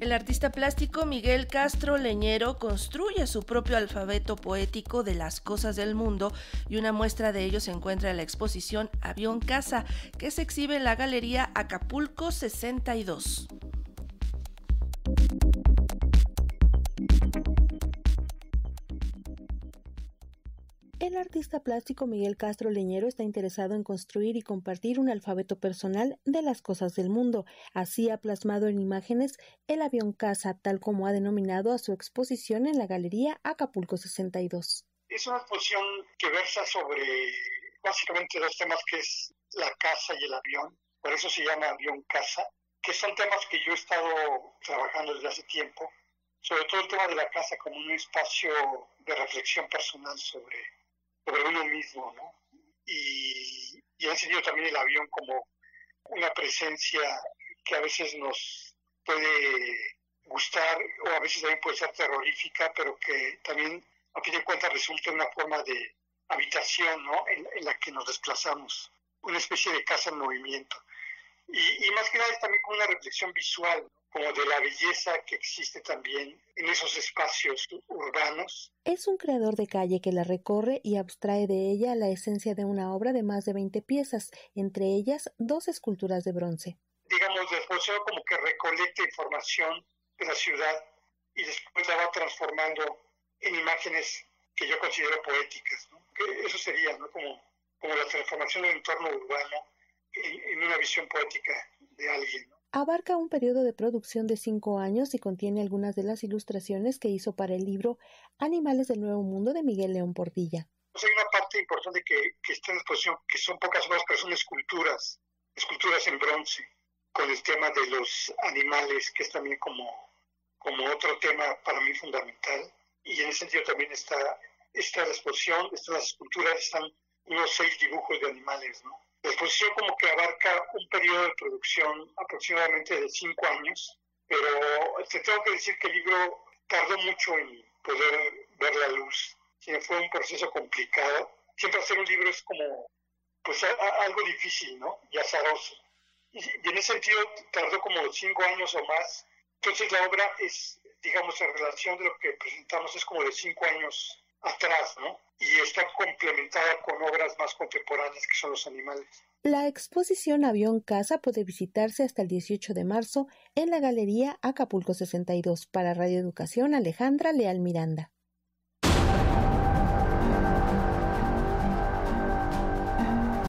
El artista plástico Miguel Castro Leñero construye su propio alfabeto poético de las cosas del mundo y una muestra de ello se encuentra en la exposición Avión Casa, que se exhibe en la Galería Acapulco 62. El artista plástico Miguel Castro Leñero está interesado en construir y compartir un alfabeto personal de las cosas del mundo. Así ha plasmado en imágenes el avión casa, tal como ha denominado a su exposición en la Galería Acapulco 62. Es una exposición que versa sobre básicamente dos temas que es la casa y el avión. Por eso se llama avión casa, que son temas que yo he estado trabajando desde hace tiempo. Sobre todo el tema de la casa como un espacio de reflexión personal sobre sobre uno mismo, ¿no? Y, y ha enseñado también el avión como una presencia que a veces nos puede gustar o a veces también puede ser terrorífica, pero que también, a fin de cuentas, resulta una forma de habitación, ¿no? En, la que nos desplazamos, una especie de casa en movimiento. Y, y más que nada es también como una reflexión visual, como de la belleza que existe también en esos espacios urbanos. Es un creador de calle que la recorre y abstrae de ella la esencia de una obra de más de 20 piezas, entre ellas dos esculturas de bronce. Digamos, después como que recolecta información de la ciudad y después la va transformando en imágenes que yo considero poéticas. Que eso sería ¿no? como, como la transformación del entorno urbano en, en una visión poética de alguien. ¿no? Abarca un periodo de producción de cinco años y contiene algunas de las ilustraciones que hizo para el libro Animales del Nuevo Mundo de Miguel León Portilla. Pues hay una parte importante que, está en exposición, que son pocas obras, pero son esculturas, esculturas en bronce, con el tema de los animales, que es también como, como otro tema para mí fundamental. Y en ese sentido también está, está la exposición, están las esculturas, están unos seis dibujos de animales, ¿no? La exposición como que abarca un periodo de producción aproximadamente de cinco años, pero te tengo que decir que el libro tardó mucho en poder ver la luz. Fue un proceso complicado. Siempre hacer un libro es como pues algo difícil, ¿no? Y azaroso. Y, en ese sentido tardó como cinco años o más. Entonces la obra es, digamos, en relación de lo que presentamos es como de cinco años atrás, ¿no? Y está complementada con obras más contemporáneas que son los animales. La exposición Avión Casa puede visitarse hasta el 18 de marzo en la Galería Acapulco 62 para Radio Educación Alejandra Leal Miranda.